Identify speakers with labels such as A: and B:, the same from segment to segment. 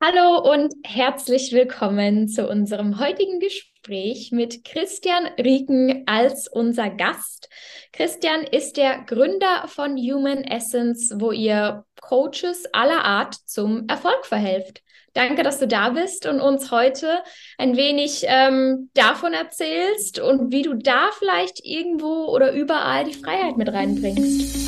A: Hallo und herzlich willkommen zu unserem heutigen Gespräch mit Christian Rieken als unser Gast. Christian ist der Gründer von Human Essence, wo ihr Coaches aller Art zum Erfolg verhelft. Danke, dass du da bist und uns heute ein wenig ähm, davon erzählst und wie du da vielleicht irgendwo oder überall die Freiheit mit reinbringst.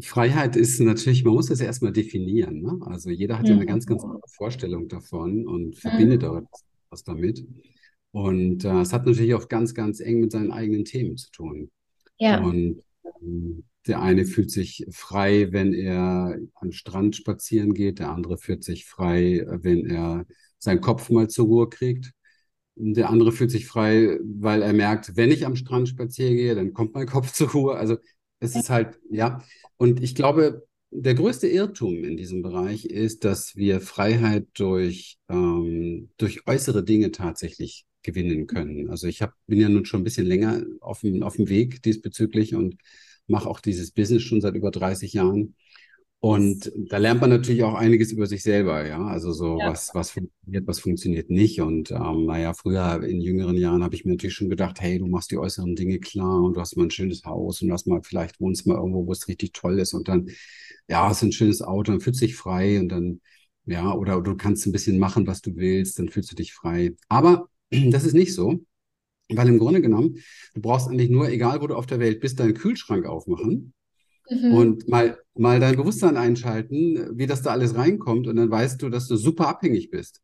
B: Freiheit ist natürlich, man muss das ja erstmal definieren. Ne? Also jeder hat ja eine ganz, ganz mhm. andere Vorstellung davon und verbindet mhm. auch was damit. Und äh, es hat natürlich auch ganz, ganz eng mit seinen eigenen Themen zu tun. Ja. Und ähm, der eine fühlt sich frei, wenn er am Strand spazieren geht, der andere fühlt sich frei, wenn er seinen Kopf mal zur Ruhe kriegt. Der andere fühlt sich frei, weil er merkt, wenn ich am Strand spazieren gehe, dann kommt mein Kopf zur Ruhe. Also es ist halt, ja, und ich glaube, der größte Irrtum in diesem Bereich ist, dass wir Freiheit durch, ähm, durch äußere Dinge tatsächlich gewinnen können. Also ich hab, bin ja nun schon ein bisschen länger auf auf dem Weg diesbezüglich und mache auch dieses Business schon seit über 30 Jahren. Und da lernt man natürlich auch einiges über sich selber, ja. Also so, ja. was, was funktioniert, was funktioniert nicht. Und ähm, naja, früher in jüngeren Jahren habe ich mir natürlich schon gedacht, hey, du machst die äußeren Dinge klar und du hast mal ein schönes Haus und du hast mal, vielleicht wohnst mal irgendwo, wo es richtig toll ist und dann, ja, hast ein schönes Auto, dann fühlst du dich frei und dann, ja, oder du kannst ein bisschen machen, was du willst, dann fühlst du dich frei. Aber das ist nicht so. Weil im Grunde genommen, du brauchst eigentlich nur, egal wo du auf der Welt bist, deinen Kühlschrank aufmachen Mhm. Und mal, mal dein Bewusstsein einschalten, wie das da alles reinkommt. Und dann weißt du, dass du super abhängig bist.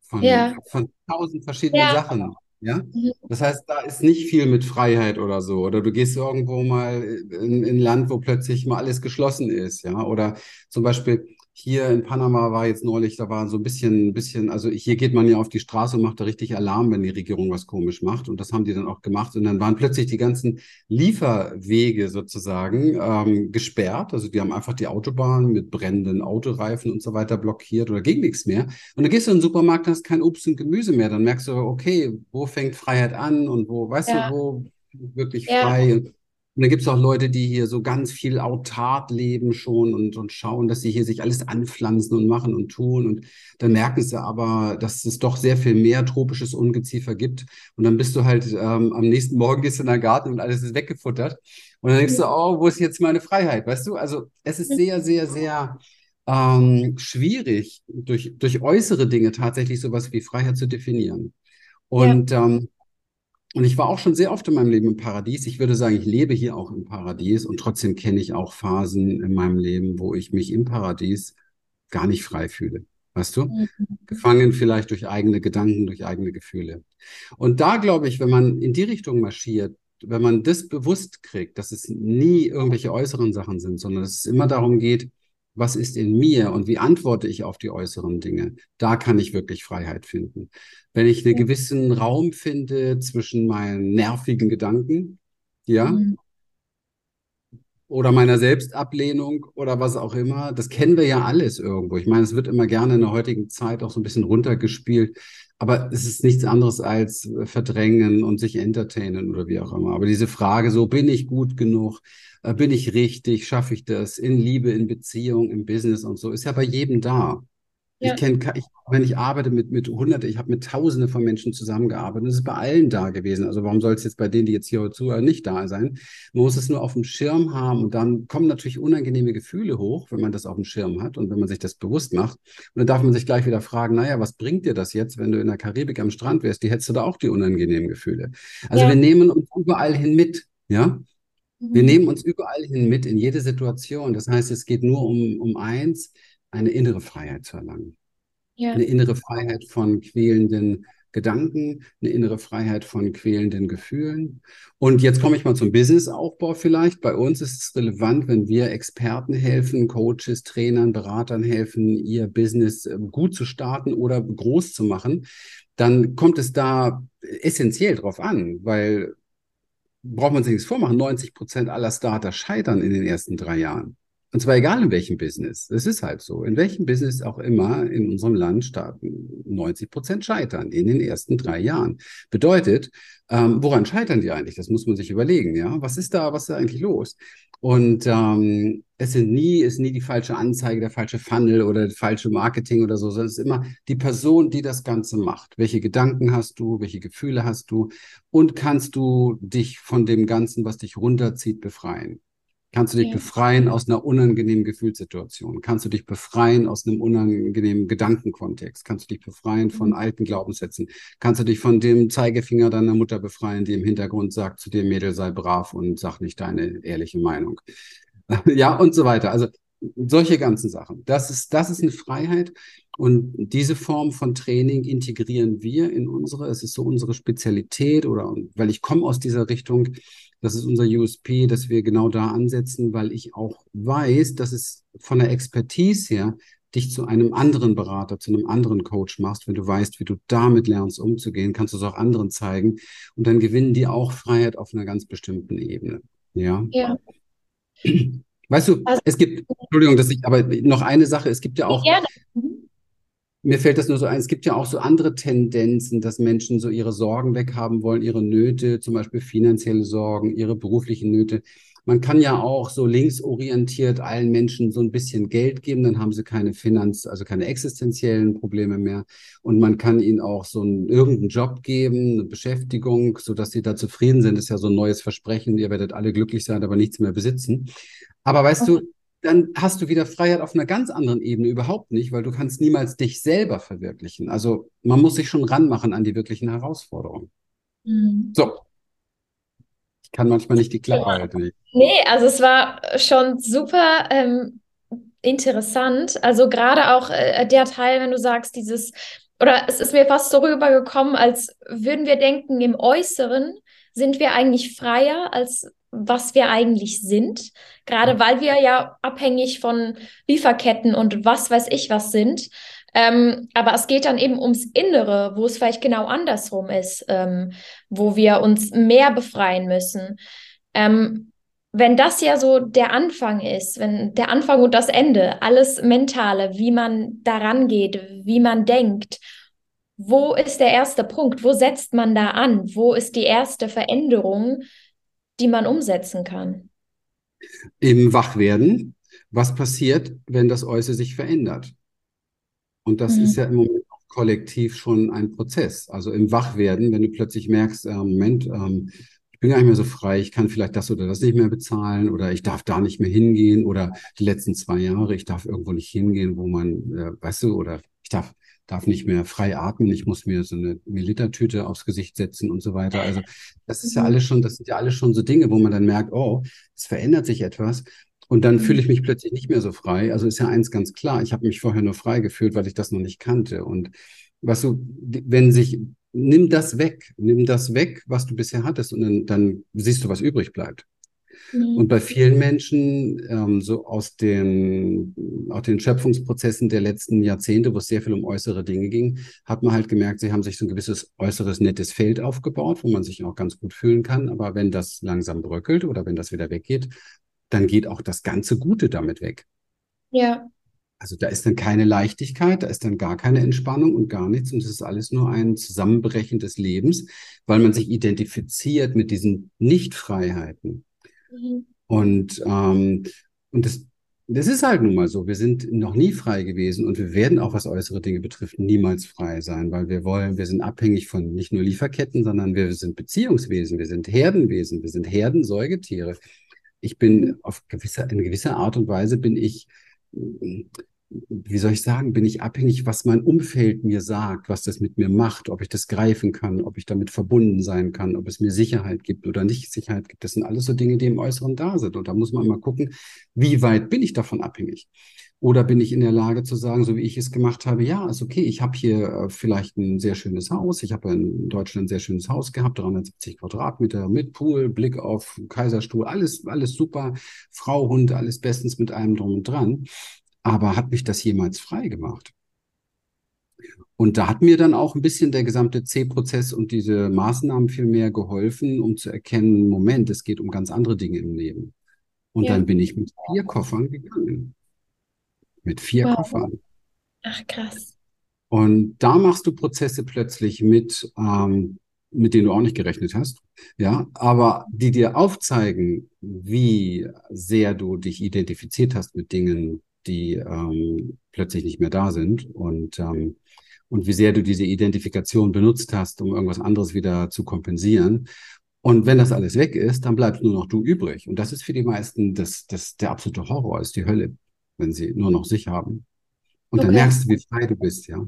B: Von, ja. von tausend verschiedenen ja. Sachen. Ja? Mhm. Das heißt, da ist nicht viel mit Freiheit oder so. Oder du gehst irgendwo mal in, in ein Land, wo plötzlich mal alles geschlossen ist. Ja? Oder zum Beispiel, hier in Panama war jetzt neulich, da war so ein bisschen, bisschen, also hier geht man ja auf die Straße und macht da richtig Alarm, wenn die Regierung was komisch macht. Und das haben die dann auch gemacht. Und dann waren plötzlich die ganzen Lieferwege sozusagen ähm, gesperrt. Also die haben einfach die Autobahn mit brennenden Autoreifen und so weiter blockiert oder ging nichts mehr. Und dann gehst du in den Supermarkt, hast kein Obst und Gemüse mehr. Dann merkst du, okay, wo fängt Freiheit an und wo, weißt ja. du, wo wirklich frei. Ja. Und dann gibt es auch Leute, die hier so ganz viel autark leben schon und, und schauen, dass sie hier sich alles anpflanzen und machen und tun. Und dann merken sie aber, dass es doch sehr viel mehr tropisches Ungeziefer gibt. Und dann bist du halt ähm, am nächsten Morgen gehst du in den Garten und alles ist weggefuttert. Und dann denkst du, oh, wo ist jetzt meine Freiheit? Weißt du? Also es ist sehr, sehr, sehr ähm, schwierig, durch, durch äußere Dinge tatsächlich sowas wie Freiheit zu definieren. Und ja. ähm, und ich war auch schon sehr oft in meinem Leben im Paradies. Ich würde sagen, ich lebe hier auch im Paradies und trotzdem kenne ich auch Phasen in meinem Leben, wo ich mich im Paradies gar nicht frei fühle. Weißt du? Mhm. Gefangen vielleicht durch eigene Gedanken, durch eigene Gefühle. Und da glaube ich, wenn man in die Richtung marschiert, wenn man das bewusst kriegt, dass es nie irgendwelche äußeren Sachen sind, sondern dass es immer darum geht, was ist in mir und wie antworte ich auf die äußeren Dinge, da kann ich wirklich Freiheit finden. Wenn ich einen gewissen Raum finde zwischen meinen nervigen Gedanken, ja, mhm. oder meiner Selbstablehnung oder was auch immer, das kennen wir ja alles irgendwo. Ich meine, es wird immer gerne in der heutigen Zeit auch so ein bisschen runtergespielt, aber es ist nichts anderes als verdrängen und sich entertainen oder wie auch immer. Aber diese Frage, so bin ich gut genug? Äh, bin ich richtig? Schaffe ich das? In Liebe, in Beziehung, im Business und so, ist ja bei jedem da. Ja. Ich kenne, ich, wenn ich arbeite mit, mit Hunderte, ich habe mit Tausenden von Menschen zusammengearbeitet. Das ist bei allen da gewesen. Also warum soll es jetzt bei denen, die jetzt hier zuhören, nicht da sein? Man muss es nur auf dem Schirm haben und dann kommen natürlich unangenehme Gefühle hoch, wenn man das auf dem Schirm hat und wenn man sich das bewusst macht. Und dann darf man sich gleich wieder fragen, naja, was bringt dir das jetzt, wenn du in der Karibik am Strand wärst? Die hättest du da auch die unangenehmen Gefühle. Also ja. wir nehmen uns überall hin mit, ja? Wir mhm. nehmen uns überall hin mit, in jede Situation. Das heißt, es geht nur um, um eins, eine innere Freiheit zu erlangen. ja. eine innere Freiheit von quälenden Gedanken, eine innere Freiheit von quälenden Gefühlen. Und jetzt komme ich mal zum Businessaufbau vielleicht. Bei uns ist es relevant, wenn wir Experten helfen, Coaches, Trainern, Beratern helfen, ihr Business ähm, gut zu starten oder groß zu machen, dann kommt es da essentiell drauf an, weil braucht man sich nichts vormachen, 90 Prozent aller Starter scheitern in den ersten drei Jahren. Und zwar egal in welchem Business. Es ist halt so. In welchem Business auch immer in unserem Land starten 90 Prozent scheitern in den ersten drei Jahren. Bedeutet, ähm, woran scheitern die eigentlich? Das muss man sich überlegen. Ja, was ist da, was ist da eigentlich los? Und ähm, es sind nie, ist nie die falsche Anzeige, der falsche Funnel oder das falsche Marketing oder so, sondern es ist immer die Person, die das Ganze macht. Welche Gedanken hast du? Welche Gefühle hast du? Und kannst du dich von dem Ganzen, was dich runterzieht, befreien? Kannst du dich ja. befreien aus einer unangenehmen Gefühlssituation? Kannst du dich befreien aus einem unangenehmen Gedankenkontext? Kannst du dich befreien von mhm. alten Glaubenssätzen? Kannst du dich von dem Zeigefinger deiner Mutter befreien, die im Hintergrund sagt zu dir, Mädel, sei brav und sag nicht deine ehrliche Meinung? ja, und so weiter. Also solche ganzen Sachen. Das ist, das ist eine Freiheit. Und diese Form von Training integrieren wir in unsere, es ist so unsere Spezialität oder weil ich komme aus dieser Richtung, das ist unser USP, dass wir genau da ansetzen, weil ich auch weiß, dass es von der Expertise her dich zu einem anderen Berater, zu einem anderen Coach machst, wenn du weißt, wie du damit lernst umzugehen, kannst du es auch anderen zeigen und dann gewinnen die auch Freiheit auf einer ganz bestimmten Ebene. Ja. Ja. Weißt du, also, es gibt, Entschuldigung, dass ich, aber noch eine Sache, es gibt ja auch, gerne. Mhm mir fällt das nur so ein, es gibt ja auch so andere Tendenzen, dass Menschen so ihre Sorgen weghaben wollen, ihre Nöte, zum Beispiel finanzielle Sorgen, ihre beruflichen Nöte. Man kann ja auch so linksorientiert allen Menschen so ein bisschen Geld geben, dann haben sie keine Finanz, also keine existenziellen Probleme mehr. Und man kann ihnen auch so einen, irgendeinen Job geben, eine Beschäftigung, so dass sie da zufrieden sind. Das ist ja so ein neues Versprechen. Ihr werdet alle glücklich sein, aber nichts mehr besitzen. Aber weißt du, dann hast du wieder Freiheit auf einer ganz anderen Ebene überhaupt nicht, weil du kannst niemals dich selber verwirklichen. Also man muss sich schon ranmachen an die wirklichen Herausforderungen. Mhm. So. Ich kann manchmal nicht die Klappe halten.
A: Nee, also es war schon super ähm, interessant. Also gerade auch äh, der Teil, wenn du sagst, dieses, oder es ist mir fast so rübergekommen, als würden wir denken, im Äußeren sind wir eigentlich freier, als was wir eigentlich sind. Gerade weil wir ja abhängig von Lieferketten und was weiß ich was sind. Ähm, aber es geht dann eben ums Innere, wo es vielleicht genau andersrum ist, ähm, wo wir uns mehr befreien müssen. Ähm, wenn das ja so der Anfang ist, wenn der Anfang und das Ende, alles Mentale, wie man daran geht, wie man denkt, wo ist der erste Punkt? Wo setzt man da an? Wo ist die erste Veränderung, die man umsetzen kann?
B: Im Wachwerden. Was passiert, wenn das Äußere sich verändert? Und das mhm. ist ja im Moment auch kollektiv schon ein Prozess. Also im Wachwerden, wenn du plötzlich merkst, äh, Moment, ähm, ich bin gar nicht mehr so frei, ich kann vielleicht das oder das nicht mehr bezahlen oder ich darf da nicht mehr hingehen oder die letzten zwei Jahre, ich darf irgendwo nicht hingehen, wo man, äh, weißt du, oder ich darf darf nicht mehr frei atmen, ich muss mir so eine Militertüte aufs Gesicht setzen und so weiter. Also das ist ja mhm. alles schon, das sind ja alles schon so Dinge, wo man dann merkt, oh, es verändert sich etwas. Und dann fühle ich mhm. mich plötzlich nicht mehr so frei. Also ist ja eins ganz klar, ich habe mich vorher nur frei gefühlt, weil ich das noch nicht kannte. Und was du, wenn sich, nimm das weg, nimm das weg, was du bisher hattest, und dann, dann siehst du, was übrig bleibt. Mhm. Und bei vielen Menschen, ähm, so aus den, aus den Schöpfungsprozessen der letzten Jahrzehnte, wo es sehr viel um äußere Dinge ging, hat man halt gemerkt, sie haben sich so ein gewisses äußeres nettes Feld aufgebaut, wo man sich auch ganz gut fühlen kann. Aber wenn das langsam bröckelt oder wenn das wieder weggeht, dann geht auch das ganze Gute damit weg.
A: Ja.
B: Also da ist dann keine Leichtigkeit, da ist dann gar keine Entspannung und gar nichts. Und es ist alles nur ein Zusammenbrechen des Lebens, weil man sich identifiziert mit diesen Nichtfreiheiten. Und, ähm, und das, das ist halt nun mal so. Wir sind noch nie frei gewesen und wir werden auch, was äußere Dinge betrifft, niemals frei sein, weil wir wollen, wir sind abhängig von nicht nur Lieferketten, sondern wir sind Beziehungswesen, wir sind Herdenwesen, wir sind Herdensäugetiere. Ich bin auf gewisser, in gewisser Art und Weise bin ich wie soll ich sagen, bin ich abhängig, was mein Umfeld mir sagt, was das mit mir macht, ob ich das greifen kann, ob ich damit verbunden sein kann, ob es mir Sicherheit gibt oder nicht Sicherheit gibt. Das sind alles so Dinge, die im Äußeren da sind. Und da muss man mal gucken, wie weit bin ich davon abhängig. Oder bin ich in der Lage zu sagen, so wie ich es gemacht habe, ja, ist okay, ich habe hier äh, vielleicht ein sehr schönes Haus. Ich habe in Deutschland ein sehr schönes Haus gehabt, 370 Quadratmeter mit Pool, Blick auf Kaiserstuhl, alles, alles super. Frau, Hund, alles bestens mit allem drum und dran. Aber hat mich das jemals frei gemacht? Und da hat mir dann auch ein bisschen der gesamte C-Prozess und diese Maßnahmen viel mehr geholfen, um zu erkennen, Moment, es geht um ganz andere Dinge im Leben. Und ja. dann bin ich mit vier Koffern gegangen. Mit vier wow. Koffern.
A: Ach, krass.
B: Und da machst du Prozesse plötzlich mit, ähm, mit denen du auch nicht gerechnet hast. Ja, aber die dir aufzeigen, wie sehr du dich identifiziert hast mit Dingen, die ähm, plötzlich nicht mehr da sind und, ähm, und wie sehr du diese Identifikation benutzt hast, um irgendwas anderes wieder zu kompensieren. Und wenn das alles weg ist, dann bleibst nur noch du übrig. Und das ist für die meisten das, das, der absolute Horror, ist die Hölle wenn sie nur noch sich haben. Und okay. dann merkst du, wie frei du bist, ja.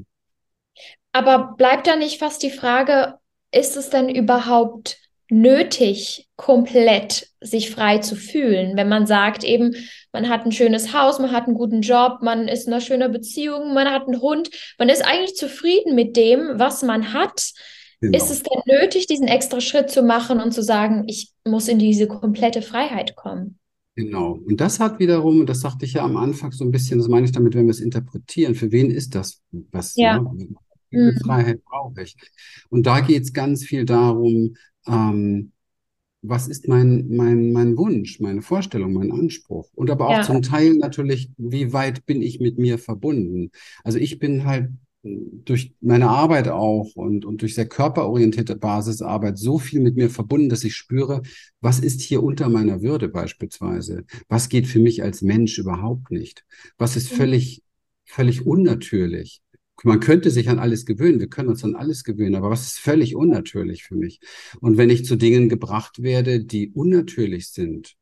A: Aber bleibt da nicht fast die Frage, ist es denn überhaupt nötig, komplett sich frei zu fühlen, wenn man sagt, eben, man hat ein schönes Haus, man hat einen guten Job, man ist in einer schönen Beziehung, man hat einen Hund, man ist eigentlich zufrieden mit dem, was man hat. Genau. Ist es denn nötig, diesen extra Schritt zu machen und zu sagen, ich muss in diese komplette Freiheit kommen?
B: Genau. Und das hat wiederum, und das sagte ich ja am Anfang so ein bisschen, das meine ich damit, wenn wir es interpretieren, für wen ist das was? Ja. Ne? Wie viel mhm. Freiheit brauche ich? Und da geht es ganz viel darum, ähm, was ist mein, mein, mein Wunsch, meine Vorstellung, mein Anspruch? Und aber auch ja. zum Teil natürlich, wie weit bin ich mit mir verbunden? Also ich bin halt durch meine Arbeit auch und, und durch sehr körperorientierte Basisarbeit so viel mit mir verbunden, dass ich spüre, was ist hier unter meiner Würde beispielsweise? Was geht für mich als Mensch überhaupt nicht? Was ist mhm. völlig, völlig unnatürlich? Man könnte sich an alles gewöhnen, wir können uns an alles gewöhnen, aber was ist völlig unnatürlich für mich? Und wenn ich zu Dingen gebracht werde, die unnatürlich sind,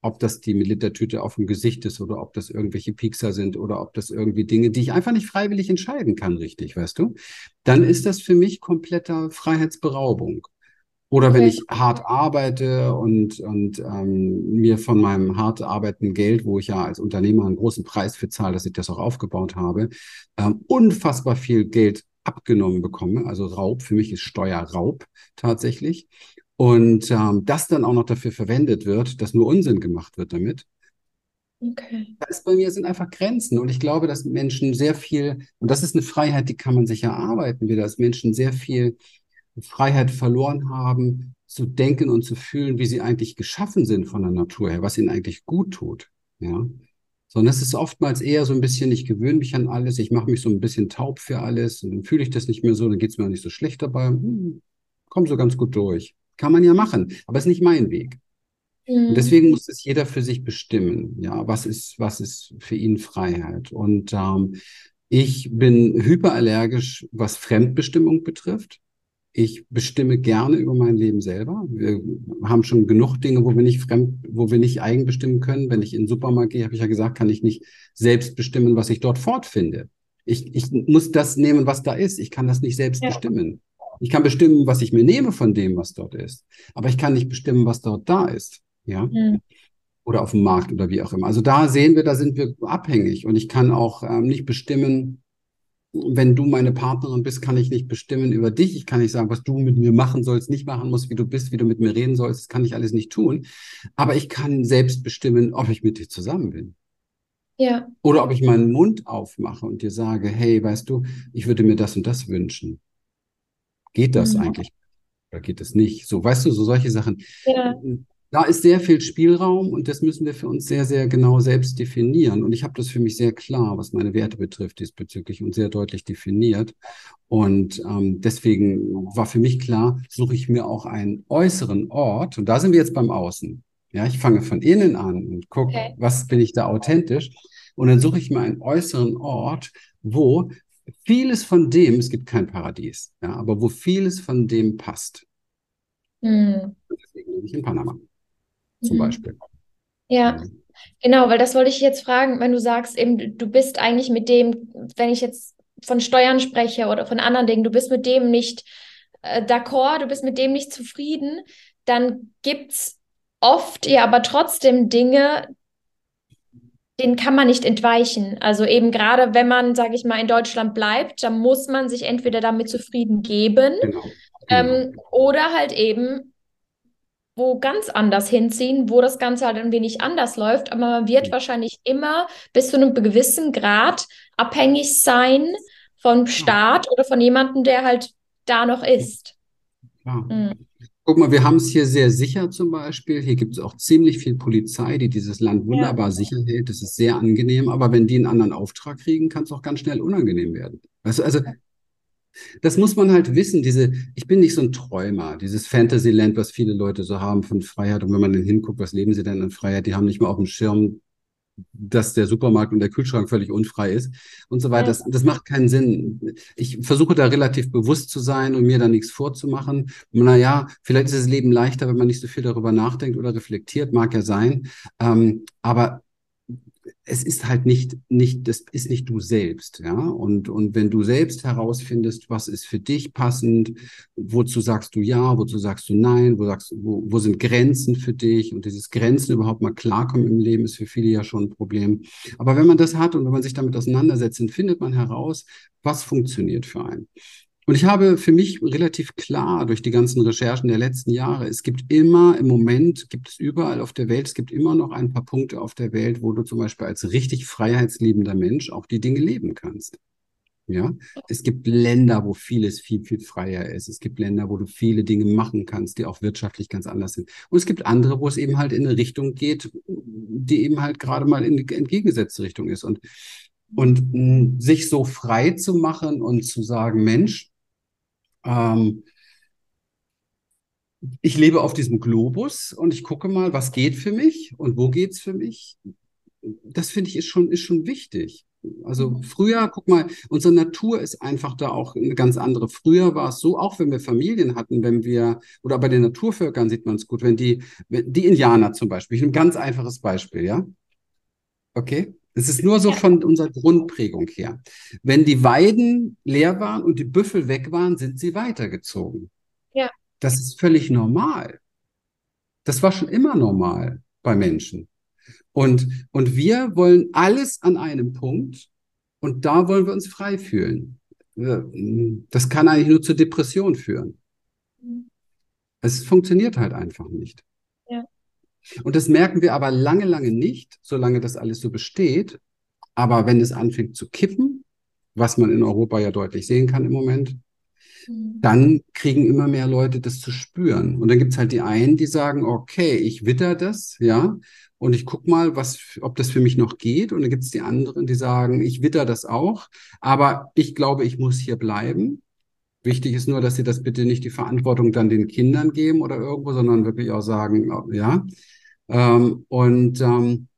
B: ob das die Militertüte auf dem Gesicht ist oder ob das irgendwelche Piekser sind oder ob das irgendwie Dinge, die ich einfach nicht freiwillig entscheiden kann, richtig, weißt du? Dann ist das für mich kompletter Freiheitsberaubung. Oder wenn ich hart arbeite und, und ähm, mir von meinem hart arbeitenden Geld, wo ich ja als Unternehmer einen großen Preis für zahle, dass ich das auch aufgebaut habe, ähm, unfassbar viel Geld abgenommen bekomme. Also Raub, für mich ist Steuerraub tatsächlich und ähm, das dann auch noch dafür verwendet wird, dass nur Unsinn gemacht wird damit. Okay. Da ist bei mir sind einfach Grenzen und ich glaube, dass Menschen sehr viel, und das ist eine Freiheit, die kann man sich erarbeiten, wieder, dass Menschen sehr viel Freiheit verloren haben, zu denken und zu fühlen, wie sie eigentlich geschaffen sind von der Natur her, was ihnen eigentlich gut tut. Ja. Sondern es ist oftmals eher so ein bisschen, ich gewöhne mich an alles, ich mache mich so ein bisschen taub für alles und dann fühle ich das nicht mehr so, dann geht es mir auch nicht so schlecht dabei, hm, komme so ganz gut durch. Kann man ja machen, aber ist nicht mein Weg. Mhm. Und deswegen muss es jeder für sich bestimmen. Ja, was ist, was ist für ihn Freiheit? Und ähm, ich bin hyperallergisch, was Fremdbestimmung betrifft. Ich bestimme gerne über mein Leben selber. Wir haben schon genug Dinge, wo wir nicht fremd, wo wir nicht eigen bestimmen können. Wenn ich in den Supermarkt gehe, habe ich ja gesagt, kann ich nicht selbst bestimmen, was ich dort fortfinde. Ich, ich muss das nehmen, was da ist. Ich kann das nicht selbst ja. bestimmen. Ich kann bestimmen, was ich mir nehme von dem, was dort ist. Aber ich kann nicht bestimmen, was dort da ist. Ja. Mhm. Oder auf dem Markt oder wie auch immer. Also da sehen wir, da sind wir abhängig. Und ich kann auch ähm, nicht bestimmen, wenn du meine Partnerin bist, kann ich nicht bestimmen über dich. Ich kann nicht sagen, was du mit mir machen sollst, nicht machen musst, wie du bist, wie du mit mir reden sollst. Das kann ich alles nicht tun. Aber ich kann selbst bestimmen, ob ich mit dir zusammen bin. Ja. Oder ob ich meinen Mund aufmache und dir sage, hey, weißt du, ich würde mir das und das wünschen. Geht das mhm. eigentlich? Oder geht es nicht? So, weißt du, so solche Sachen. Ja. Da ist sehr viel Spielraum und das müssen wir für uns sehr, sehr genau selbst definieren. Und ich habe das für mich sehr klar, was meine Werte betrifft, diesbezüglich und sehr deutlich definiert. Und ähm, deswegen war für mich klar, suche ich mir auch einen äußeren Ort. Und da sind wir jetzt beim Außen. Ja, ich fange von innen an und gucke, okay. was bin ich da authentisch. Und dann suche ich mir einen äußeren Ort, wo vieles von dem, es gibt kein Paradies, ja, aber wo vieles von dem passt. Mhm. Deswegen lebe ich in Panama zum mhm. Beispiel.
A: Ja. Genau, weil das wollte ich jetzt fragen, wenn du sagst, eben, du bist eigentlich mit dem, wenn ich jetzt von Steuern spreche oder von anderen Dingen, du bist mit dem nicht äh, d'accord, du bist mit dem nicht zufrieden, dann gibt es oft ja aber trotzdem Dinge, den kann man nicht entweichen. Also eben gerade, wenn man, sage ich mal, in Deutschland bleibt, dann muss man sich entweder damit zufrieden geben genau. Genau. Ähm, oder halt eben wo ganz anders hinziehen, wo das Ganze halt ein wenig anders läuft. Aber man wird ja. wahrscheinlich immer bis zu einem gewissen Grad abhängig sein vom Staat ja. oder von jemandem, der halt da noch ist.
B: Ja. Mhm. Guck mal, wir haben es hier sehr sicher zum Beispiel. Hier gibt es auch ziemlich viel Polizei, die dieses Land wunderbar ja. sicher hält. Das ist sehr angenehm. Aber wenn die einen anderen Auftrag kriegen, kann es auch ganz schnell unangenehm werden. Weißt du, also das muss man halt wissen. Diese, ich bin nicht so ein Träumer. Dieses Fantasyland, was viele Leute so haben von Freiheit. Und wenn man dann hinguckt, was leben sie denn in Freiheit? Die haben nicht mal auf dem Schirm, dass der Supermarkt und der Kühlschrank völlig unfrei ist und so weiter. Das, das macht keinen Sinn. Ich versuche da relativ bewusst zu sein und mir da nichts vorzumachen. Naja, vielleicht ist das Leben leichter, wenn man nicht so viel darüber nachdenkt oder reflektiert, mag ja sein. Ähm, aber es ist halt nicht, nicht, das ist nicht du selbst, ja. Und, und wenn du selbst herausfindest, was ist für dich passend, wozu sagst du ja, wozu sagst du nein, wo sagst, wo, wo sind Grenzen für dich und dieses Grenzen überhaupt mal klarkommen im Leben ist für viele ja schon ein Problem. Aber wenn man das hat und wenn man sich damit auseinandersetzt, dann findet man heraus, was funktioniert für einen. Und ich habe für mich relativ klar durch die ganzen Recherchen der letzten Jahre, es gibt immer im Moment, gibt es überall auf der Welt, es gibt immer noch ein paar Punkte auf der Welt, wo du zum Beispiel als richtig freiheitsliebender Mensch auch die Dinge leben kannst. Ja, es gibt Länder, wo vieles viel, viel freier ist. Es gibt Länder, wo du viele Dinge machen kannst, die auch wirtschaftlich ganz anders sind. Und es gibt andere, wo es eben halt in eine Richtung geht, die eben halt gerade mal in die entgegengesetzte Richtung ist. Und, und mh, sich so frei zu machen und zu sagen, Mensch, ähm, ich lebe auf diesem Globus und ich gucke mal, was geht für mich und wo geht es für mich. Das finde ich ist schon, ist schon wichtig. Also mhm. früher, guck mal, unsere Natur ist einfach da auch eine ganz andere. Früher war es so, auch wenn wir Familien hatten, wenn wir, oder bei den Naturvölkern sieht man es gut, wenn die, die Indianer zum Beispiel, ein ganz einfaches Beispiel, ja? Okay? Es ist nur so von unserer Grundprägung her. Wenn die Weiden leer waren und die Büffel weg waren, sind sie weitergezogen.
A: Ja.
B: Das ist völlig normal. Das war schon immer normal bei Menschen. Und, und wir wollen alles an einem Punkt und da wollen wir uns frei fühlen. Das kann eigentlich nur zur Depression führen. Mhm. Es funktioniert halt einfach nicht. Und das merken wir aber lange, lange nicht, solange das alles so besteht. Aber wenn es anfängt zu kippen, was man in Europa ja deutlich sehen kann im Moment, mhm. dann kriegen immer mehr Leute das zu spüren. Und dann gibt es halt die einen, die sagen, okay, ich witter das, ja, und ich guck mal, was, ob das für mich noch geht. Und dann gibt es die anderen, die sagen, ich witter das auch, aber ich glaube, ich muss hier bleiben. Wichtig ist nur, dass sie das bitte nicht die Verantwortung dann den Kindern geben oder irgendwo, sondern wirklich auch sagen, ja, ähm, und, ähm,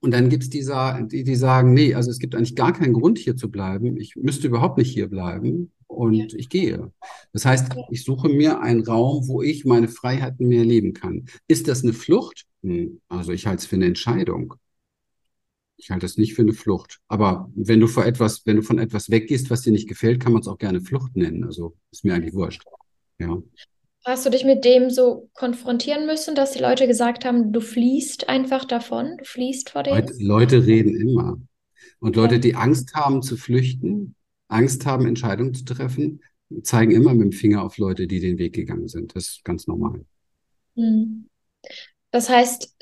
B: und dann gibt's die, die, die sagen, nee, also es gibt eigentlich gar keinen Grund hier zu bleiben. Ich müsste überhaupt nicht hier bleiben und ja. ich gehe. Das heißt, ich suche mir einen Raum, wo ich meine Freiheiten mehr leben kann. Ist das eine Flucht? Hm, also ich halte es für eine Entscheidung. Ich halte es nicht für eine Flucht. Aber wenn du vor etwas, wenn du von etwas weggehst, was dir nicht gefällt, kann man es auch gerne Flucht nennen. Also ist mir eigentlich wurscht. Ja.
A: Hast du dich mit dem so konfrontieren müssen, dass die Leute gesagt haben, du fliehst einfach davon, du fliehst vor dem?
B: Leute, Leute reden immer. Und Leute, die Angst haben zu flüchten, Angst haben, Entscheidungen zu treffen, zeigen immer mit dem Finger auf Leute, die den Weg gegangen sind. Das ist ganz normal.
A: Hm. Das heißt,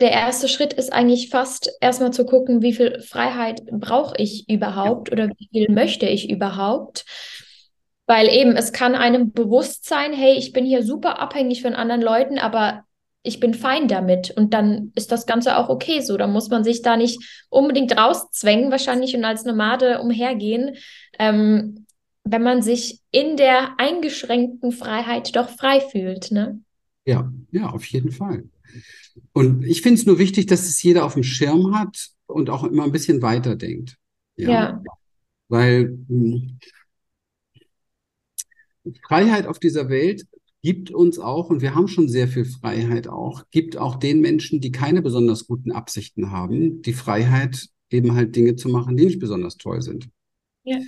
A: der erste Schritt ist eigentlich fast erstmal zu gucken, wie viel Freiheit brauche ich überhaupt ja. oder wie viel möchte ich überhaupt. Weil eben, es kann einem bewusst sein, hey, ich bin hier super abhängig von anderen Leuten, aber ich bin fein damit. Und dann ist das Ganze auch okay so. Da muss man sich da nicht unbedingt rauszwängen, wahrscheinlich und als Nomade umhergehen, ähm, wenn man sich in der eingeschränkten Freiheit doch frei fühlt. Ne?
B: Ja, ja, auf jeden Fall. Und ich finde es nur wichtig, dass es jeder auf dem Schirm hat und auch immer ein bisschen weiterdenkt. Ja. ja. Weil hm, Freiheit auf dieser Welt gibt uns auch, und wir haben schon sehr viel Freiheit auch, gibt auch den Menschen, die keine besonders guten Absichten haben, die Freiheit, eben halt Dinge zu machen, die nicht besonders toll sind. Ja.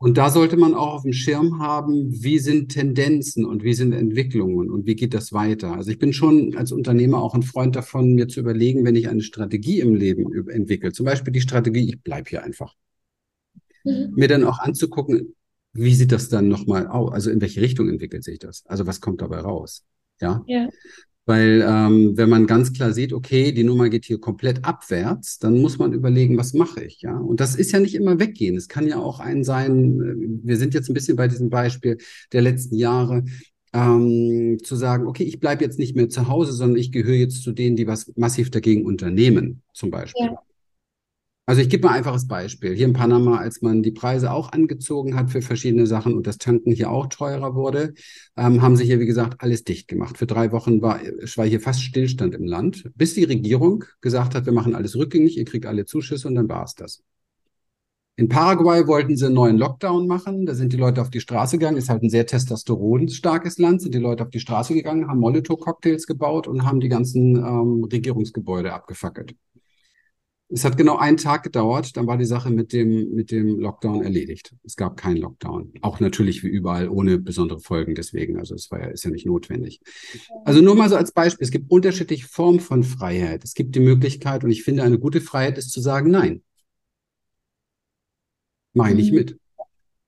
B: Und da sollte man auch auf dem Schirm haben, wie sind Tendenzen und wie sind Entwicklungen und wie geht das weiter. Also ich bin schon als Unternehmer auch ein Freund davon, mir zu überlegen, wenn ich eine Strategie im Leben entwickle, zum Beispiel die Strategie, ich bleibe hier einfach, mhm. mir dann auch anzugucken, wie sieht das dann nochmal aus? Also in welche Richtung entwickelt sich das? Also was kommt dabei raus? Ja. ja. Weil ähm, wenn man ganz klar sieht, okay, die Nummer geht hier komplett abwärts, dann muss man überlegen, was mache ich, ja. Und das ist ja nicht immer weggehen. Es kann ja auch ein sein, äh, wir sind jetzt ein bisschen bei diesem Beispiel der letzten Jahre, ähm, zu sagen, okay, ich bleibe jetzt nicht mehr zu Hause, sondern ich gehöre jetzt zu denen, die was massiv dagegen unternehmen, zum Beispiel. Ja. Also ich gebe mal ein einfaches Beispiel. Hier in Panama, als man die Preise auch angezogen hat für verschiedene Sachen und das Tanken hier auch teurer wurde, ähm, haben sie hier, wie gesagt, alles dicht gemacht. Für drei Wochen war, war hier fast Stillstand im Land, bis die Regierung gesagt hat, wir machen alles rückgängig, ihr kriegt alle Zuschüsse und dann war es das. In Paraguay wollten sie einen neuen Lockdown machen. Da sind die Leute auf die Straße gegangen. Ist halt ein sehr testosteronstarkes Land. Sind die Leute auf die Straße gegangen, haben Molotow-Cocktails gebaut und haben die ganzen ähm, Regierungsgebäude abgefackelt. Es hat genau einen Tag gedauert, dann war die Sache mit dem, mit dem Lockdown erledigt. Es gab keinen Lockdown. Auch natürlich wie überall ohne besondere Folgen deswegen. Also es war ja, ist ja nicht notwendig. Also nur mal so als Beispiel. Es gibt unterschiedliche Formen von Freiheit. Es gibt die Möglichkeit, und ich finde, eine gute Freiheit ist zu sagen, nein. Mach ich nicht mhm. mit.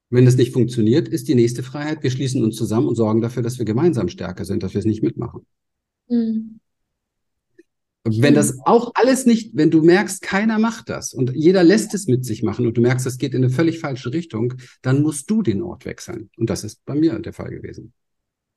B: Wenn das nicht funktioniert, ist die nächste Freiheit, wir schließen uns zusammen und sorgen dafür, dass wir gemeinsam stärker sind, dass wir es nicht mitmachen. Mhm. Wenn das auch alles nicht, wenn du merkst, keiner macht das und jeder lässt es mit sich machen und du merkst, es geht in eine völlig falsche Richtung, dann musst du den Ort wechseln. Und das ist bei mir der Fall gewesen.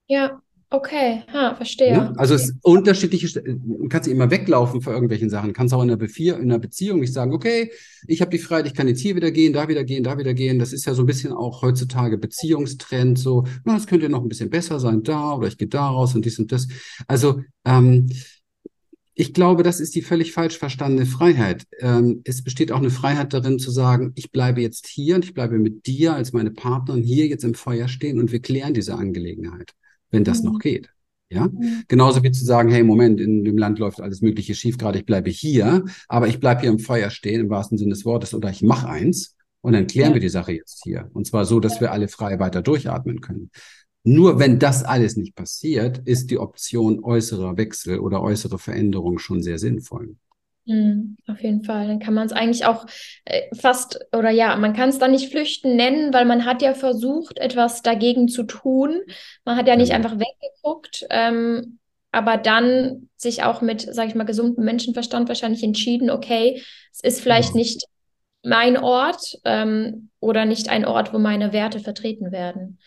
A: Ja, okay, ha, verstehe. Ja?
B: Also es ist unterschiedliche, du kannst immer weglaufen vor irgendwelchen Sachen. Du kannst auch in einer, Bezie in einer Beziehung nicht sagen, okay, ich habe die Freiheit, ich kann jetzt hier wieder gehen, da wieder gehen, da wieder gehen. Das ist ja so ein bisschen auch heutzutage Beziehungstrend, so, na, das könnte noch ein bisschen besser sein da oder ich gehe da raus und dies und das. Also ähm, ich glaube, das ist die völlig falsch verstandene Freiheit. Ähm, es besteht auch eine Freiheit darin zu sagen, ich bleibe jetzt hier und ich bleibe mit dir als meine Partnerin hier jetzt im Feuer stehen und wir klären diese Angelegenheit, wenn das mhm. noch geht. Ja, mhm. genauso wie zu sagen, hey, Moment, in dem Land läuft alles Mögliche schief, gerade ich bleibe hier, aber ich bleibe hier im Feuer stehen, im wahrsten Sinne des Wortes, oder ich mache eins und dann klären ja. wir die Sache jetzt hier. Und zwar so, dass wir alle frei weiter durchatmen können. Nur wenn das alles nicht passiert, ist die Option äußerer Wechsel oder äußere Veränderung schon sehr sinnvoll.
A: Mhm, auf jeden Fall. Dann kann man es eigentlich auch äh, fast, oder ja, man kann es dann nicht flüchten nennen, weil man hat ja versucht, etwas dagegen zu tun. Man hat ja nicht ja. Genau. einfach weggeguckt, ähm, aber dann sich auch mit, sage ich mal, gesundem Menschenverstand wahrscheinlich entschieden, okay, es ist vielleicht ja. nicht mein Ort ähm, oder nicht ein Ort, wo meine Werte vertreten werden.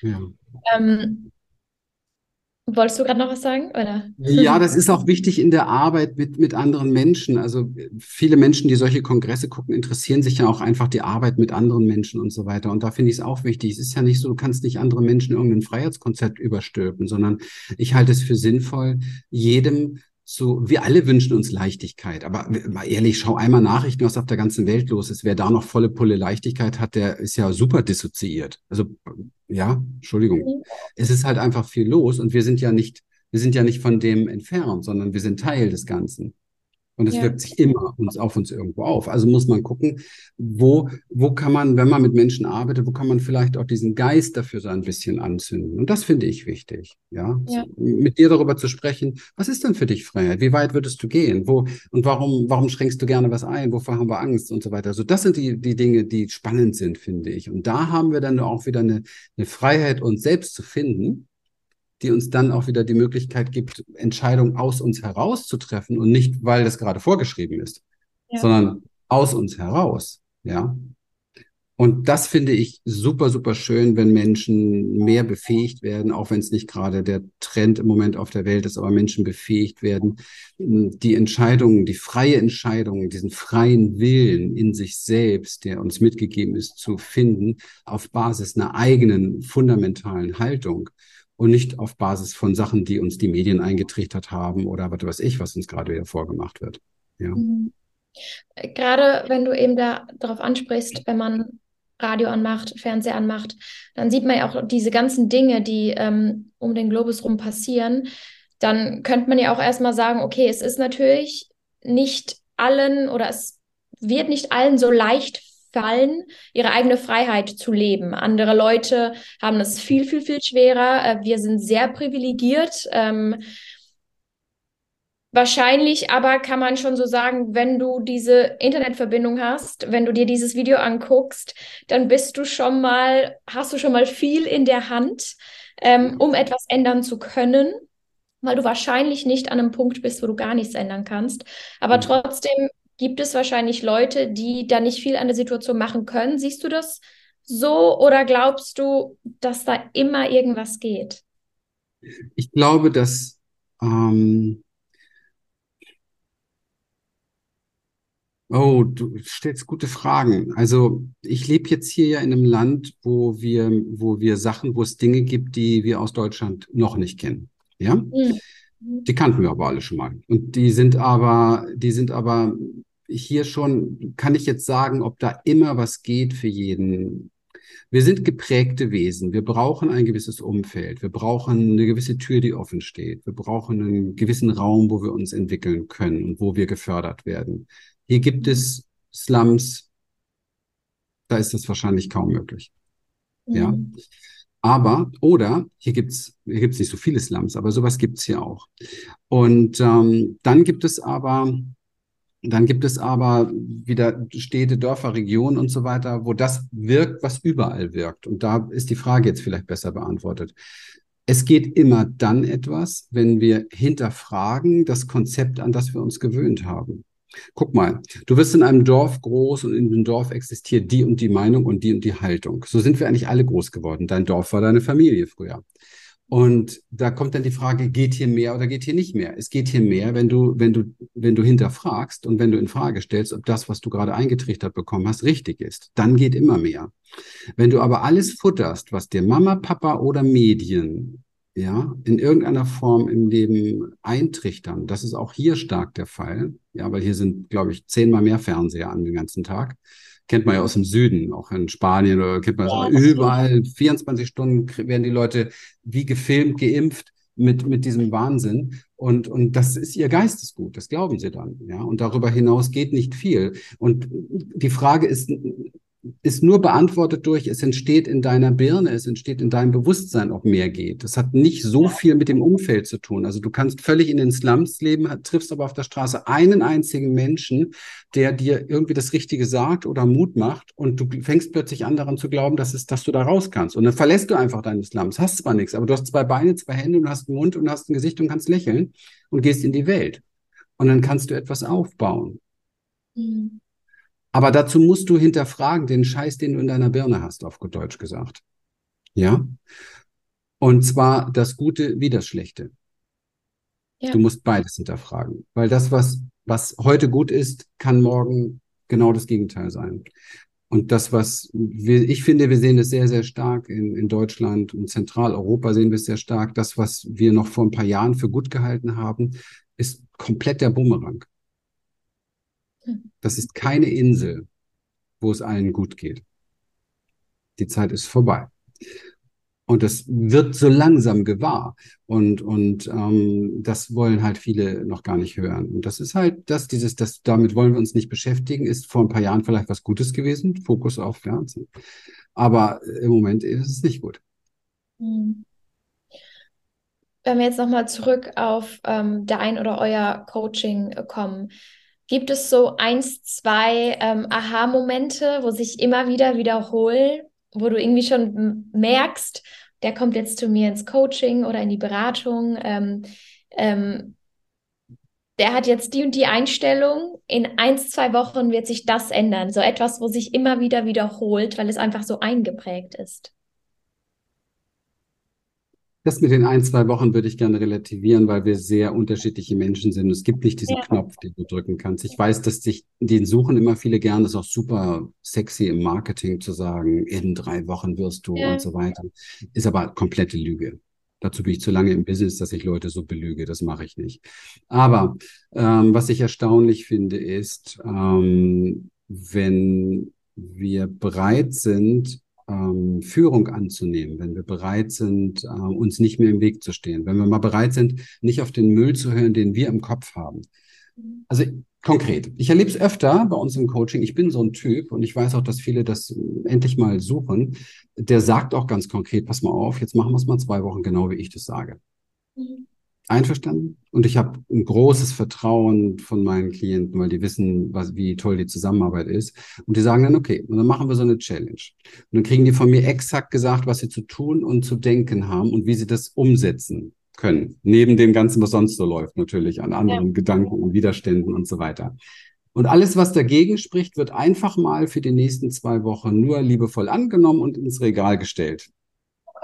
A: Ja. Ähm, wolltest du gerade noch was sagen? Oder?
B: Ja, das ist auch wichtig in der Arbeit mit, mit anderen Menschen. Also viele Menschen, die solche Kongresse gucken, interessieren sich ja auch einfach die Arbeit mit anderen Menschen und so weiter. Und da finde ich es auch wichtig. Es ist ja nicht so, du kannst nicht andere Menschen irgendein Freiheitskonzept überstülpen, sondern ich halte es für sinnvoll, jedem so, wir alle wünschen uns Leichtigkeit. Aber mal ehrlich, schau einmal Nachrichten, was auf der ganzen Welt los ist. Wer da noch volle Pulle Leichtigkeit hat, der ist ja super dissoziiert. Also, ja, Entschuldigung. Mhm. Es ist halt einfach viel los und wir sind ja nicht, wir sind ja nicht von dem entfernt, sondern wir sind Teil des Ganzen. Und es ja. wirkt sich immer uns auf uns irgendwo auf. Also muss man gucken, wo, wo kann man, wenn man mit Menschen arbeitet, wo kann man vielleicht auch diesen Geist dafür so ein bisschen anzünden. Und das finde ich wichtig. Ja? ja. Mit dir darüber zu sprechen, was ist denn für dich Freiheit? Wie weit würdest du gehen? Wo, und warum, warum schränkst du gerne was ein? Wovor haben wir Angst und so weiter? Also das sind die, die Dinge, die spannend sind, finde ich. Und da haben wir dann auch wieder eine, eine Freiheit, uns selbst zu finden die uns dann auch wieder die Möglichkeit gibt, Entscheidungen aus uns heraus zu treffen und nicht, weil das gerade vorgeschrieben ist, ja. sondern aus uns heraus. Ja. Und das finde ich super, super schön, wenn Menschen mehr befähigt werden, auch wenn es nicht gerade der Trend im Moment auf der Welt ist, aber Menschen befähigt werden, die Entscheidungen, die freie Entscheidung, diesen freien Willen in sich selbst, der uns mitgegeben ist, zu finden, auf Basis einer eigenen fundamentalen Haltung und nicht auf Basis von Sachen, die uns die Medien eingetrichtert haben oder was weiß ich, was uns gerade wieder vorgemacht wird. Ja. Mhm.
A: Gerade wenn du eben da darauf ansprichst, wenn man Radio anmacht, Fernseher anmacht, dann sieht man ja auch diese ganzen Dinge, die ähm, um den Globus rum passieren. Dann könnte man ja auch erstmal sagen, okay, es ist natürlich nicht allen oder es wird nicht allen so leicht gefallen, ihre eigene Freiheit zu leben. Andere Leute haben es viel, viel, viel schwerer. Äh, wir sind sehr privilegiert. Ähm, Wahrscheinlich aber kann man schon so sagen, wenn du diese Internetverbindung hast, wenn du dir dieses Video anguckst, dann bist du schon mal, hast du schon mal viel in der Hand, ähm, um etwas ändern zu können, weil du wahrscheinlich nicht an einem Punkt bist, wo du gar nichts ändern kannst. Aber mhm. trotzdem gibt es wahrscheinlich Leute, die da nicht viel an der Situation machen können. Siehst du das so oder glaubst du, dass da immer irgendwas geht?
B: Ich glaube, dass ähm Oh, du stellst gute Fragen. Also ich lebe jetzt hier ja in einem Land, wo wir, wo wir Sachen, wo es Dinge gibt, die wir aus Deutschland noch nicht kennen. Ja? Mhm. Die kannten wir aber alle schon mal. Und die sind aber, die sind aber hier schon, kann ich jetzt sagen, ob da immer was geht für jeden. Wir sind geprägte Wesen. Wir brauchen ein gewisses Umfeld. Wir brauchen eine gewisse Tür, die offen steht. Wir brauchen einen gewissen Raum, wo wir uns entwickeln können und wo wir gefördert werden. Hier gibt es Slums, da ist das wahrscheinlich kaum möglich. Mhm. Ja. Aber, oder, hier gibt's hier gibt's nicht so viele Slums, aber sowas gibt's hier auch. Und ähm, dann gibt es aber, dann gibt es aber wieder Städte, Dörfer, Regionen und so weiter, wo das wirkt, was überall wirkt. Und da ist die Frage jetzt vielleicht besser beantwortet. Es geht immer dann etwas, wenn wir hinterfragen das Konzept, an das wir uns gewöhnt haben. Guck mal, du wirst in einem Dorf groß und in dem Dorf existiert die und die Meinung und die und die Haltung. So sind wir eigentlich alle groß geworden. Dein Dorf war deine Familie früher. Und da kommt dann die Frage, geht hier mehr oder geht hier nicht mehr? Es geht hier mehr, wenn du, wenn du, wenn du hinterfragst und wenn du in Frage stellst, ob das, was du gerade eingetrichtert bekommen hast, richtig ist. Dann geht immer mehr. Wenn du aber alles futterst, was dir Mama, Papa oder Medien ja, in irgendeiner Form im Leben eintrichtern. Das ist auch hier stark der Fall. Ja, weil hier sind, glaube ich, zehnmal mehr Fernseher an den ganzen Tag. Kennt man ja aus dem Süden, auch in Spanien oder kennt man ja, überall. 24 Stunden werden die Leute wie gefilmt, geimpft mit, mit diesem Wahnsinn. Und, und das ist ihr Geistesgut, das glauben sie dann. Ja, und darüber hinaus geht nicht viel. Und die Frage ist ist nur beantwortet durch, es entsteht in deiner Birne, es entsteht in deinem Bewusstsein, ob mehr geht. Das hat nicht so viel mit dem Umfeld zu tun. Also du kannst völlig in den Slums leben, triffst aber auf der Straße einen einzigen Menschen, der dir irgendwie das Richtige sagt oder Mut macht und du fängst plötzlich an daran zu glauben, dass, es, dass du da raus kannst. Und dann verlässt du einfach deine Slums, hast zwar nichts, aber du hast zwei Beine, zwei Hände und hast einen Mund und hast ein Gesicht und kannst lächeln und gehst in die Welt. Und dann kannst du etwas aufbauen. Mhm. Aber dazu musst du hinterfragen den Scheiß, den du in deiner Birne hast, auf gut Deutsch gesagt. Ja? Und zwar das Gute wie das Schlechte. Ja. Du musst beides hinterfragen. Weil das, was, was heute gut ist, kann morgen genau das Gegenteil sein. Und das, was wir, ich finde, wir sehen es sehr, sehr stark in, in Deutschland und Zentraleuropa sehen wir es sehr stark. Das, was wir noch vor ein paar Jahren für gut gehalten haben, ist komplett der Bumerang. Das ist keine Insel, wo es allen gut geht. Die Zeit ist vorbei. Und das wird so langsam gewahr. Und, und ähm, das wollen halt viele noch gar nicht hören. Und das ist halt das, dieses, das, damit wollen wir uns nicht beschäftigen, ist vor ein paar Jahren vielleicht was Gutes gewesen. Fokus auf Fernsehen. Aber im Moment ist es nicht gut.
A: Hm. Wenn wir jetzt nochmal zurück auf ähm, dein oder euer Coaching kommen, Gibt es so eins, zwei ähm, Aha-Momente, wo sich immer wieder wiederholen, wo du irgendwie schon merkst, der kommt jetzt zu mir ins Coaching oder in die Beratung, ähm, ähm, der hat jetzt die und die Einstellung, in eins, zwei Wochen wird sich das ändern. So etwas, wo sich immer wieder wiederholt, weil es einfach so eingeprägt ist.
B: Das mit den ein, zwei Wochen würde ich gerne relativieren, weil wir sehr unterschiedliche Menschen sind. Es gibt nicht diesen ja. Knopf, den du drücken kannst. Ich weiß, dass sich den suchen immer viele gern. Das ist auch super sexy im Marketing zu sagen, in drei Wochen wirst du ja. und so weiter. Ist aber komplette Lüge. Dazu bin ich zu lange im Business, dass ich Leute so belüge. Das mache ich nicht. Aber ähm, was ich erstaunlich finde, ist, ähm, wenn wir bereit sind, ähm, Führung anzunehmen, wenn wir bereit sind, äh, uns nicht mehr im Weg zu stehen, wenn wir mal bereit sind, nicht auf den Müll zu hören, den wir im Kopf haben. Mhm. Also konkret. Ich erlebe es öfter bei uns im Coaching. Ich bin so ein Typ und ich weiß auch, dass viele das endlich mal suchen. Der sagt auch ganz konkret, pass mal auf, jetzt machen wir es mal zwei Wochen genau, wie ich das sage. Mhm. Einverstanden? Und ich habe ein großes Vertrauen von meinen Klienten, weil die wissen, was, wie toll die Zusammenarbeit ist. Und die sagen dann, okay, und dann machen wir so eine Challenge. Und dann kriegen die von mir exakt gesagt, was sie zu tun und zu denken haben und wie sie das umsetzen können. Neben dem Ganzen, was sonst so läuft, natürlich, an anderen ja. Gedanken und Widerständen und so weiter. Und alles, was dagegen spricht, wird einfach mal für die nächsten zwei Wochen nur liebevoll angenommen und ins Regal gestellt.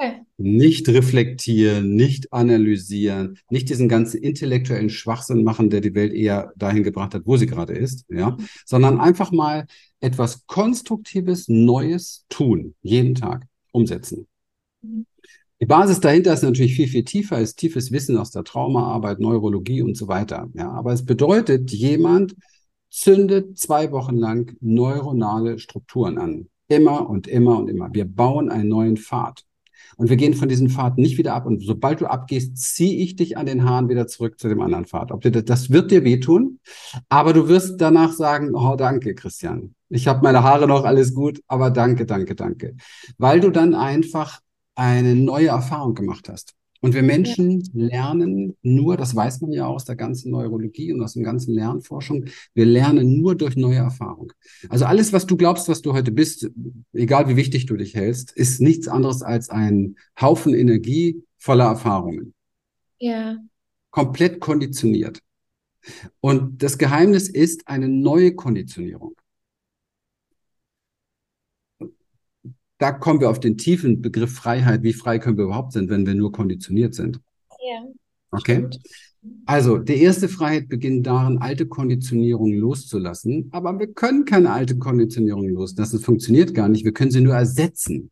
B: Okay. Nicht reflektieren, nicht analysieren, nicht diesen ganzen intellektuellen Schwachsinn machen, der die Welt eher dahin gebracht hat, wo sie gerade ist, ja, mhm. sondern einfach mal etwas Konstruktives, Neues tun, jeden Tag umsetzen. Mhm. Die Basis dahinter ist natürlich viel, viel tiefer, ist tiefes Wissen aus der Traumaarbeit, Neurologie und so weiter. Ja, aber es bedeutet, jemand zündet zwei Wochen lang neuronale Strukturen an. Immer und immer und immer. Wir bauen einen neuen Pfad. Und wir gehen von diesem Pfad nicht wieder ab. Und sobald du abgehst, ziehe ich dich an den Haaren wieder zurück zu dem anderen Pfad. Ob dir das, das wird dir wehtun, aber du wirst danach sagen, oh, danke, Christian. Ich habe meine Haare noch, alles gut, aber danke, danke, danke. Weil du dann einfach eine neue Erfahrung gemacht hast. Und wir Menschen lernen nur, das weiß man ja aus der ganzen Neurologie und aus der ganzen Lernforschung, wir lernen nur durch neue Erfahrung. Also alles, was du glaubst, was du heute bist, egal wie wichtig du dich hältst, ist nichts anderes als ein Haufen Energie voller Erfahrungen.
A: Ja.
B: Komplett konditioniert. Und das Geheimnis ist eine neue Konditionierung. Da kommen wir auf den tiefen Begriff Freiheit. Wie frei können wir überhaupt sein, wenn wir nur konditioniert sind?
A: Ja.
B: Okay. Also, die erste Freiheit beginnt darin, alte Konditionierungen loszulassen. Aber wir können keine alte Konditionierung loslassen. Das funktioniert gar nicht. Wir können sie nur ersetzen.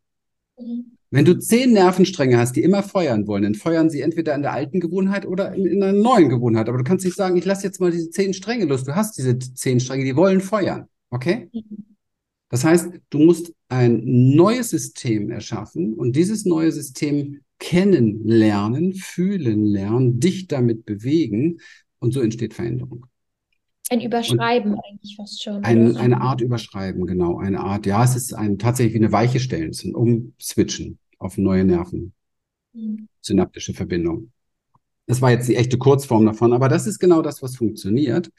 B: Mhm. Wenn du zehn Nervenstränge hast, die immer feuern wollen, dann feuern sie entweder in der alten Gewohnheit oder in, in einer neuen Gewohnheit. Aber du kannst nicht sagen, ich lasse jetzt mal diese zehn Stränge los. Du hast diese zehn Stränge, die wollen feuern. Okay? Mhm. Das heißt, du musst ein neues System erschaffen und dieses neue System kennenlernen, fühlen lernen, dich damit bewegen und so entsteht Veränderung.
A: Ein Überschreiben und eigentlich fast schon.
B: Ein, eine Art Überschreiben, genau. Eine Art, ja, es ist ein, tatsächlich wie eine Weiche stellen, es ist ein Umswitchen auf neue Nerven, mhm. synaptische Verbindung. Das war jetzt die echte Kurzform davon, aber das ist genau das, was funktioniert.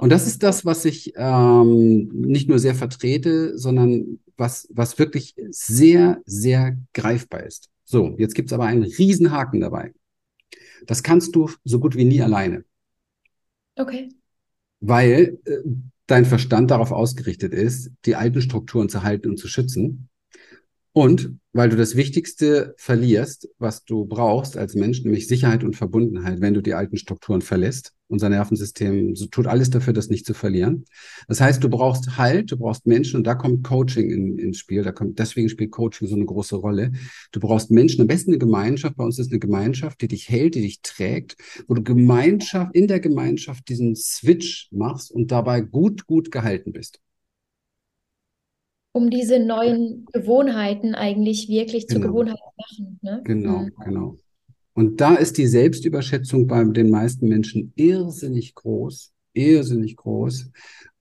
B: Und das ist das, was ich ähm, nicht nur sehr vertrete, sondern was, was wirklich sehr, sehr greifbar ist. So, jetzt gibt's aber einen riesen Haken dabei. Das kannst du so gut wie nie alleine.
A: Okay.
B: Weil äh, dein Verstand darauf ausgerichtet ist, die alten Strukturen zu halten und zu schützen. Und weil du das Wichtigste verlierst, was du brauchst als Mensch, nämlich Sicherheit und Verbundenheit, wenn du die alten Strukturen verlässt. Unser Nervensystem tut alles dafür, das nicht zu verlieren. Das heißt, du brauchst Halt, du brauchst Menschen und da kommt Coaching in, ins Spiel. Da kommt, deswegen spielt Coaching so eine große Rolle. Du brauchst Menschen, am besten eine Gemeinschaft. Bei uns ist eine Gemeinschaft, die dich hält, die dich trägt, wo du Gemeinschaft, in der Gemeinschaft diesen Switch machst und dabei gut, gut gehalten bist
A: um diese neuen Gewohnheiten eigentlich wirklich genau. zur Gewohnheit zu machen. Ne?
B: Genau, mhm. genau. Und da ist die Selbstüberschätzung bei den meisten Menschen irrsinnig groß, irrsinnig groß.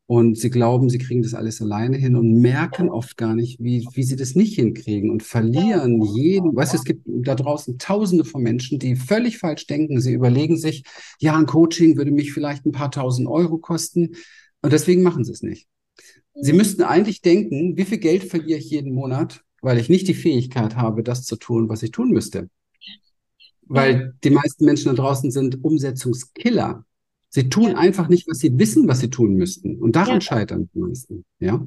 B: Und sie glauben, sie kriegen das alles alleine hin und merken oft gar nicht, wie, wie sie das nicht hinkriegen und verlieren jeden. Weißt du, es gibt da draußen tausende von Menschen, die völlig falsch denken. Sie überlegen sich, ja, ein Coaching würde mich vielleicht ein paar tausend Euro kosten. Und deswegen machen sie es nicht. Sie müssten eigentlich denken, wie viel Geld verliere ich jeden Monat, weil ich nicht die Fähigkeit habe, das zu tun, was ich tun müsste. Weil die meisten Menschen da draußen sind Umsetzungskiller. Sie tun einfach nicht, was sie wissen, was sie tun müssten. Und daran ja. scheitern die meisten. Ja.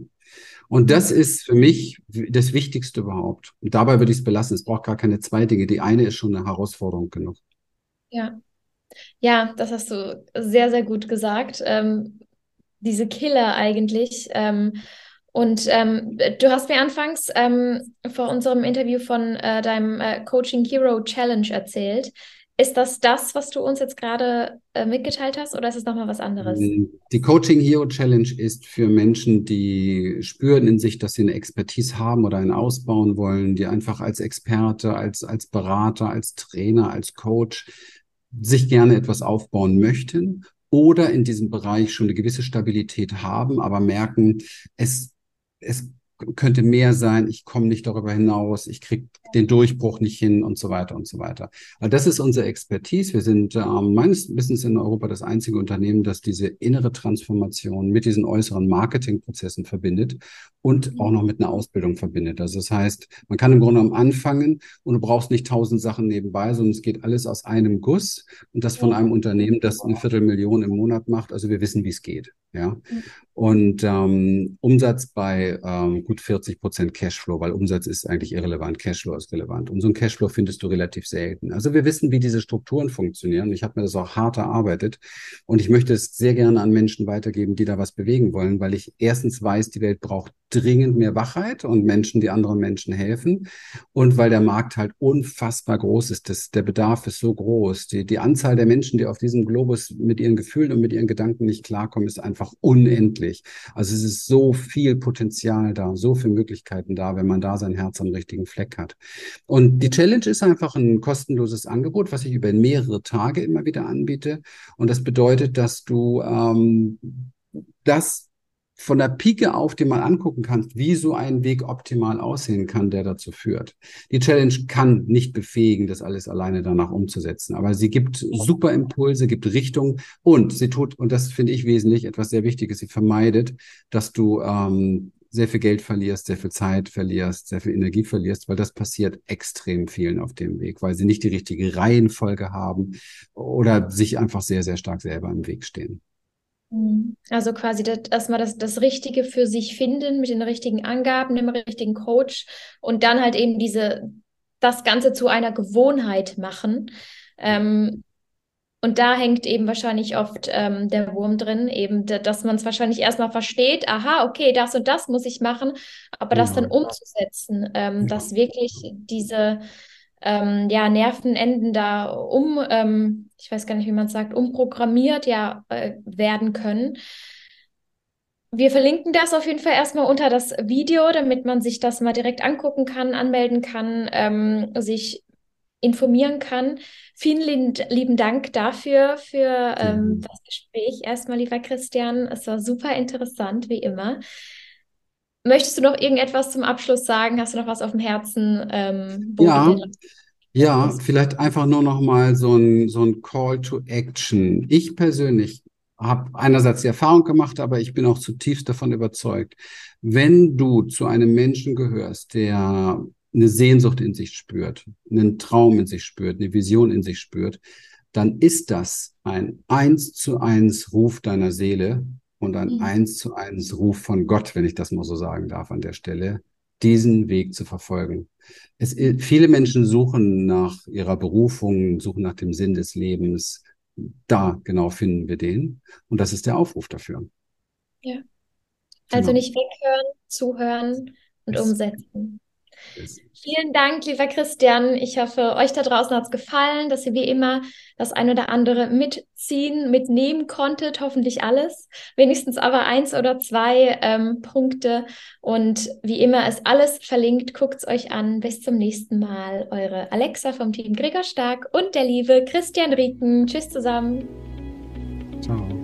B: Und das ist für mich das Wichtigste überhaupt. Und dabei würde ich es belassen. Es braucht gar keine zwei Dinge. Die eine ist schon eine Herausforderung genug.
A: Ja. Ja, das hast du sehr, sehr gut gesagt. Ähm, diese Killer eigentlich. Ähm, und ähm, du hast mir anfangs ähm, vor unserem Interview von äh, deinem äh, Coaching Hero Challenge erzählt. Ist das das, was du uns jetzt gerade äh, mitgeteilt hast, oder ist es nochmal was anderes?
B: Die Coaching Hero Challenge ist für Menschen, die spüren in sich, dass sie eine Expertise haben oder einen ausbauen wollen, die einfach als Experte, als, als Berater, als Trainer, als Coach sich gerne etwas aufbauen möchten oder in diesem Bereich schon eine gewisse Stabilität haben, aber merken, es, es könnte mehr sein, ich komme nicht darüber hinaus, ich kriege den Durchbruch nicht hin und so weiter und so weiter. Also das ist unsere Expertise. Wir sind ähm, meines Wissens in Europa das einzige Unternehmen, das diese innere Transformation mit diesen äußeren Marketingprozessen verbindet und auch noch mit einer Ausbildung verbindet. Also das heißt, man kann im Grunde genommen anfangen und du brauchst nicht tausend Sachen nebenbei, sondern es geht alles aus einem Guss und das von einem Unternehmen, das eine Viertelmillion im Monat macht. Also wir wissen, wie es geht. Ja. Und ähm, Umsatz bei ähm, gut 40 Prozent Cashflow, weil Umsatz ist eigentlich irrelevant, Cashflow ist relevant. Und so ein Cashflow findest du relativ selten. Also wir wissen, wie diese Strukturen funktionieren. Ich habe mir das auch hart erarbeitet und ich möchte es sehr gerne an Menschen weitergeben, die da was bewegen wollen, weil ich erstens weiß, die Welt braucht dringend mehr Wachheit und Menschen, die anderen Menschen helfen. Und weil der Markt halt unfassbar groß ist. Das, der Bedarf ist so groß. Die, die Anzahl der Menschen, die auf diesem Globus mit ihren Gefühlen und mit ihren Gedanken nicht klarkommen, ist einfach unendlich. Also es ist so viel Potenzial da, so viele Möglichkeiten da, wenn man da sein Herz am richtigen Fleck hat. Und die Challenge ist einfach ein kostenloses Angebot, was ich über mehrere Tage immer wieder anbiete. Und das bedeutet, dass du ähm, das von der Pike auf dir mal angucken kannst, wie so ein Weg optimal aussehen kann, der dazu führt. Die Challenge kann nicht befähigen, das alles alleine danach umzusetzen, aber sie gibt super Impulse, gibt Richtung und sie tut, und das finde ich wesentlich, etwas sehr Wichtiges, sie vermeidet, dass du ähm, sehr viel Geld verlierst, sehr viel Zeit verlierst, sehr viel Energie verlierst, weil das passiert extrem vielen auf dem Weg, weil sie nicht die richtige Reihenfolge haben oder sich einfach sehr, sehr stark selber im Weg stehen.
A: Mhm. Also quasi das, erstmal das, das Richtige für sich finden mit den richtigen Angaben, dem richtigen Coach und dann halt eben diese, das Ganze zu einer Gewohnheit machen. Ähm, und da hängt eben wahrscheinlich oft ähm, der Wurm drin, eben, dass man es wahrscheinlich erstmal versteht, aha, okay, das und das muss ich machen, aber ja. das dann umzusetzen, ähm, ja. dass wirklich diese ähm, ja, Nervenenden da um, ähm, ich weiß gar nicht, wie man sagt, umprogrammiert ja äh, werden können. Wir verlinken das auf jeden Fall erstmal unter das Video, damit man sich das mal direkt angucken kann, anmelden kann, ähm, sich informieren kann. Vielen lieben Dank dafür, für ähm, das Gespräch. Erstmal, lieber Christian, es war super interessant, wie immer. Möchtest du noch irgendetwas zum Abschluss sagen? Hast du noch was auf dem Herzen?
B: Ähm, ja, ja, vielleicht einfach nur noch mal so ein, so ein Call to Action. Ich persönlich habe einerseits die Erfahrung gemacht, aber ich bin auch zutiefst davon überzeugt, wenn du zu einem Menschen gehörst, der eine Sehnsucht in sich spürt, einen Traum in sich spürt, eine Vision in sich spürt, dann ist das ein eins zu eins Ruf deiner Seele und ein mhm. eins zu eins Ruf von Gott, wenn ich das mal so sagen darf an der Stelle, diesen Weg zu verfolgen. Es, viele Menschen suchen nach ihrer Berufung, suchen nach dem Sinn des Lebens. Da genau finden wir den. Und das ist der Aufruf dafür.
A: Ja. Also genau. nicht weghören, zuhören und umsetzen. Vielen Dank, lieber Christian. Ich hoffe, euch da draußen hat es gefallen, dass ihr wie immer das ein oder andere mitziehen, mitnehmen konntet. Hoffentlich alles. Wenigstens aber eins oder zwei ähm, Punkte. Und wie immer ist alles verlinkt. Guckt es euch an. Bis zum nächsten Mal. Eure Alexa vom Team Gregor Stark und der liebe Christian Rieken. Tschüss zusammen.
B: Ciao.